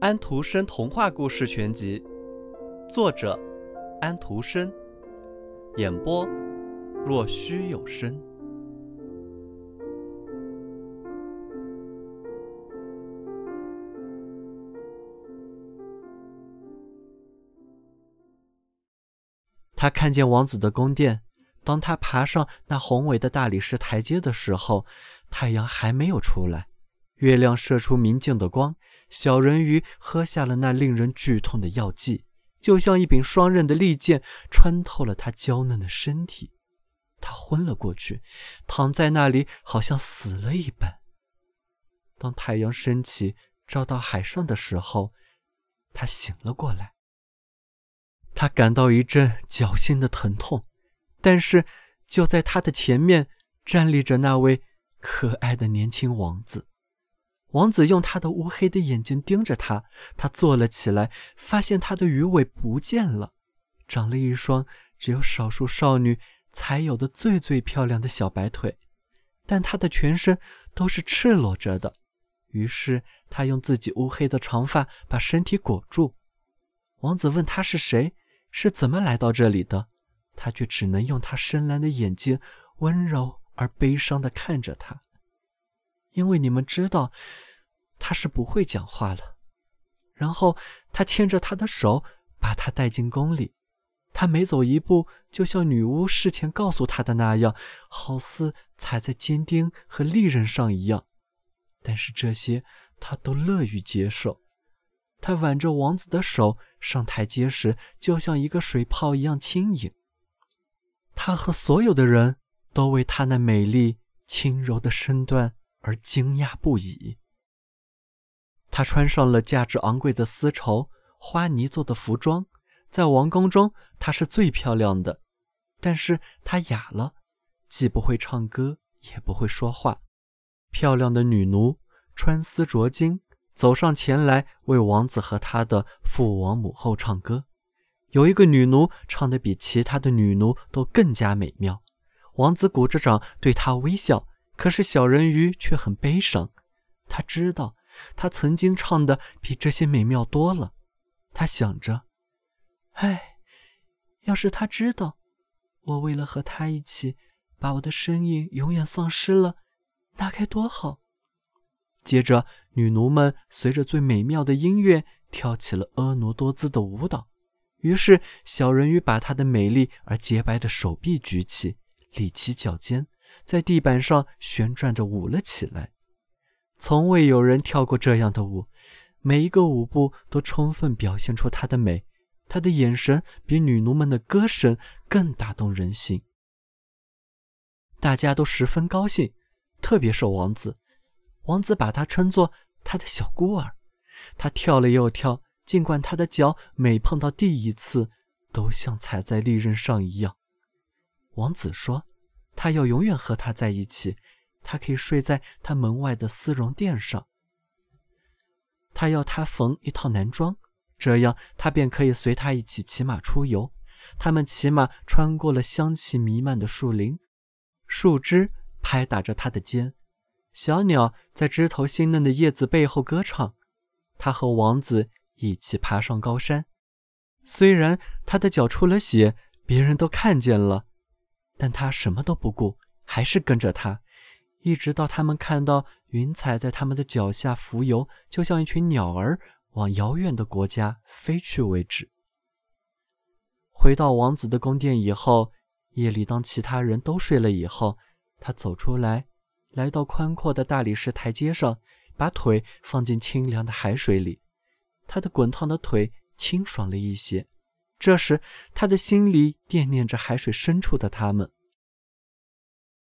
安徒生童话故事全集，作者安徒生，演播若虚有声。他看见王子的宫殿。当他爬上那宏伟的大理石台阶的时候，太阳还没有出来，月亮射出明净的光。小人鱼喝下了那令人剧痛的药剂，就像一柄双刃的利剑穿透了他娇嫩的身体。他昏了过去，躺在那里，好像死了一般。当太阳升起，照到海上的时候，他醒了过来。他感到一阵绞心的疼痛。但是，就在他的前面站立着那位可爱的年轻王子。王子用他的乌黑的眼睛盯着他。他坐了起来，发现他的鱼尾不见了，长了一双只有少数少女才有的最最漂亮的小白腿。但他的全身都是赤裸着的。于是他用自己乌黑的长发把身体裹住。王子问他是谁，是怎么来到这里的。他却只能用他深蓝的眼睛温柔而悲伤地看着他，因为你们知道他是不会讲话了。然后他牵着他的手，把他带进宫里。他每走一步，就像女巫事前告诉他的那样，好似踩在尖钉和利刃上一样。但是这些他都乐于接受。他挽着王子的手上台阶时，就像一个水泡一样轻盈。他和所有的人都为他那美丽轻柔的身段而惊讶不已。他穿上了价值昂贵的丝绸、花呢做的服装，在王宫中她是最漂亮的。但是她哑了，既不会唱歌，也不会说话。漂亮的女奴穿丝着金，走上前来为王子和他的父王母后唱歌。有一个女奴唱的比其他的女奴都更加美妙，王子鼓着掌对她微笑，可是小人鱼却很悲伤。他知道，他曾经唱的比这些美妙多了。他想着：“哎，要是他知道，我为了和他一起把我的声音永远丧失了，那该多好。”接着，女奴们随着最美妙的音乐跳起了婀娜多姿的舞蹈。于是，小人鱼把他的美丽而洁白的手臂举起，立起脚尖，在地板上旋转着舞了起来。从未有人跳过这样的舞，每一个舞步都充分表现出她的美。她的眼神比女奴们的歌声更打动人心。大家都十分高兴，特别是王子。王子把她称作他的小孤儿。他跳了又跳。尽管他的脚每碰到地一次，都像踩在利刃上一样。王子说：“他要永远和他在一起，他可以睡在他门外的丝绒垫上。他要他缝一套男装，这样他便可以随他一起骑马出游。他们骑马穿过了香气弥漫的树林，树枝拍打着他的肩，小鸟在枝头新嫩的叶子背后歌唱。他和王子。”一起爬上高山，虽然他的脚出了血，别人都看见了，但他什么都不顾，还是跟着他，一直到他们看到云彩在他们的脚下浮游，就像一群鸟儿往遥远的国家飞去为止。回到王子的宫殿以后，夜里当其他人都睡了以后，他走出来，来到宽阔的大理石台阶上，把腿放进清凉的海水里。他的滚烫的腿清爽了一些，这时他的心里惦念着海水深处的他们。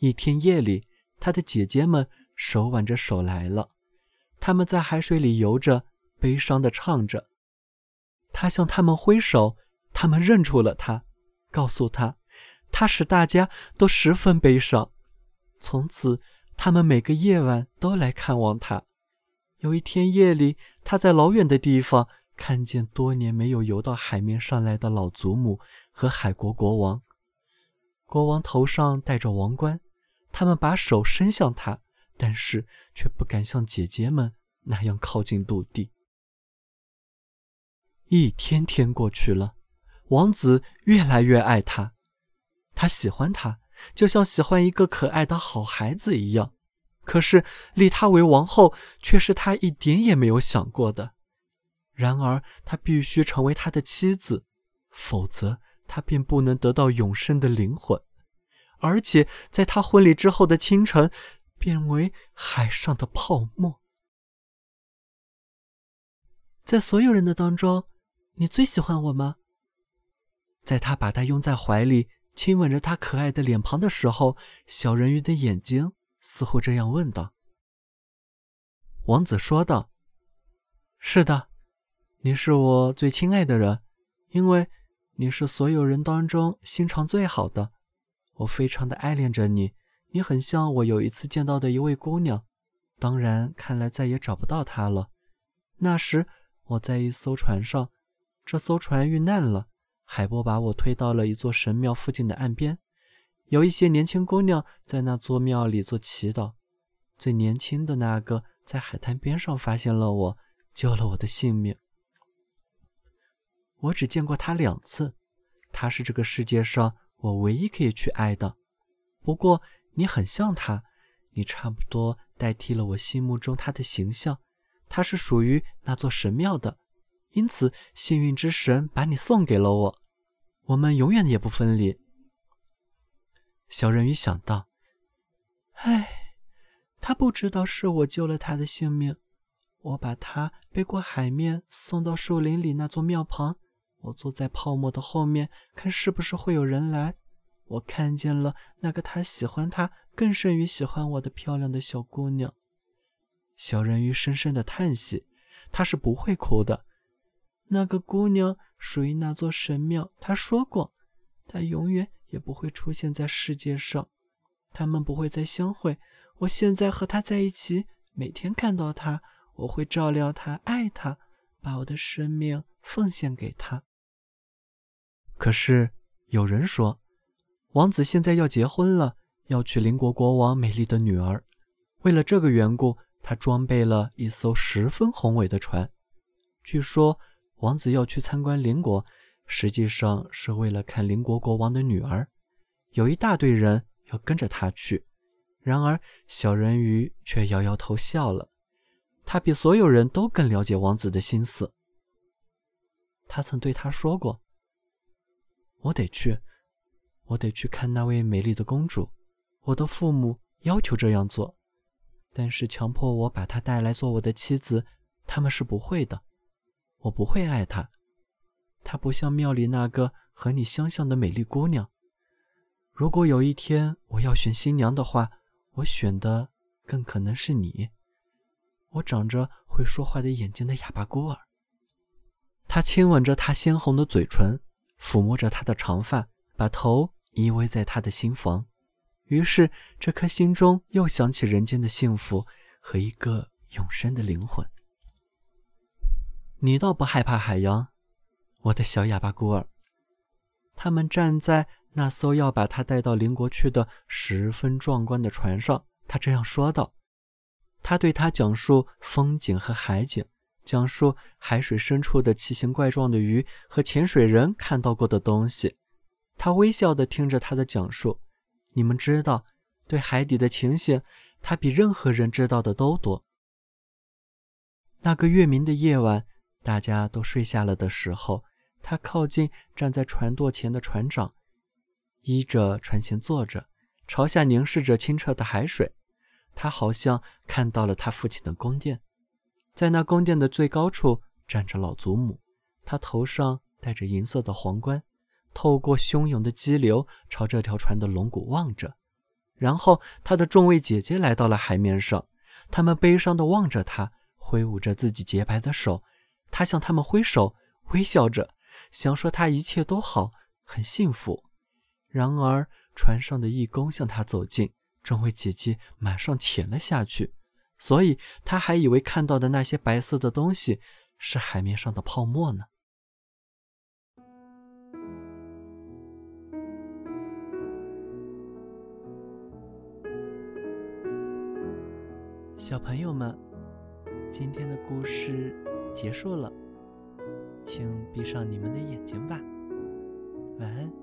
一天夜里，他的姐姐们手挽着手来了，他们在海水里游着，悲伤地唱着。他向他们挥手，他们认出了他，告诉他，他使大家都十分悲伤。从此，他们每个夜晚都来看望他。有一天夜里，他在老远的地方看见多年没有游到海面上来的老祖母和海国国王。国王头上戴着王冠，他们把手伸向他，但是却不敢像姐姐们那样靠近陆地。一天天过去了，王子越来越爱她，他喜欢她，就像喜欢一个可爱的好孩子一样。可是立她为王后，却是他一点也没有想过的。然而，他必须成为他的妻子，否则他便不能得到永生的灵魂。而且，在他婚礼之后的清晨，变为海上的泡沫。在所有人的当中，你最喜欢我吗？在他把她拥在怀里，亲吻着她可爱的脸庞的时候，小人鱼的眼睛似乎这样问道。王子说道：“是的。”你是我最亲爱的人，因为你是所有人当中心肠最好的。我非常的爱恋着你，你很像我有一次见到的一位姑娘。当然，看来再也找不到她了。那时我在一艘船上，这艘船遇难了，海波把我推到了一座神庙附近的岸边。有一些年轻姑娘在那座庙里做祈祷。最年轻的那个在海滩边上发现了我，救了我的性命。我只见过他两次，他是这个世界上我唯一可以去爱的。不过你很像他，你差不多代替了我心目中他的形象。他是属于那座神庙的，因此幸运之神把你送给了我，我们永远也不分离。小人鱼想到：“唉，他不知道是我救了他的性命。我把他背过海面，送到树林里那座庙旁。”我坐在泡沫的后面，看是不是会有人来。我看见了那个他喜欢他更胜于喜欢我的漂亮的小姑娘。小人鱼深深的叹息，他是不会哭的。那个姑娘属于那座神庙，他说过，她永远也不会出现在世界上，他们不会再相会。我现在和她在一起，每天看到她，我会照料她，爱她，把我的生命奉献给她。可是有人说，王子现在要结婚了，要娶邻国国王美丽的女儿。为了这个缘故，他装备了一艘十分宏伟的船。据说王子要去参观邻国，实际上是为了看邻国国王的女儿。有一大堆人要跟着他去。然而小人鱼却摇摇头笑了。他比所有人都更了解王子的心思。他曾对他说过。我得去，我得去看那位美丽的公主。我的父母要求这样做，但是强迫我把她带来做我的妻子，他们是不会的。我不会爱她，她不像庙里那个和你相像的美丽姑娘。如果有一天我要选新娘的话，我选的更可能是你。我长着会说话的眼睛的哑巴孤儿。他亲吻着她鲜红的嘴唇。抚摸着她的长发，把头依偎在她的心房，于是这颗心中又想起人间的幸福和一个永生的灵魂。你倒不害怕海洋，我的小哑巴孤儿。他们站在那艘要把他带到邻国去的十分壮观的船上，他这样说道：“他对他讲述风景和海景。”讲述海水深处的奇形怪状的鱼和潜水人看到过的东西。他微笑地听着他的讲述。你们知道，对海底的情形，他比任何人知道的都多。那个月明的夜晚，大家都睡下了的时候，他靠近站在船舵前的船长，依着船舷坐着，朝下凝视着清澈的海水。他好像看到了他父亲的宫殿。在那宫殿的最高处站着老祖母，她头上戴着银色的皇冠，透过汹涌的激流朝这条船的龙骨望着。然后，她的众位姐姐来到了海面上，她们悲伤地望着她，挥舞着自己洁白的手。她向他们挥手，微笑着，想说她一切都好，很幸福。然而，船上的义工向她走近，众位姐姐马上潜了下去。所以他还以为看到的那些白色的东西是海面上的泡沫呢。小朋友们，今天的故事结束了，请闭上你们的眼睛吧，晚安。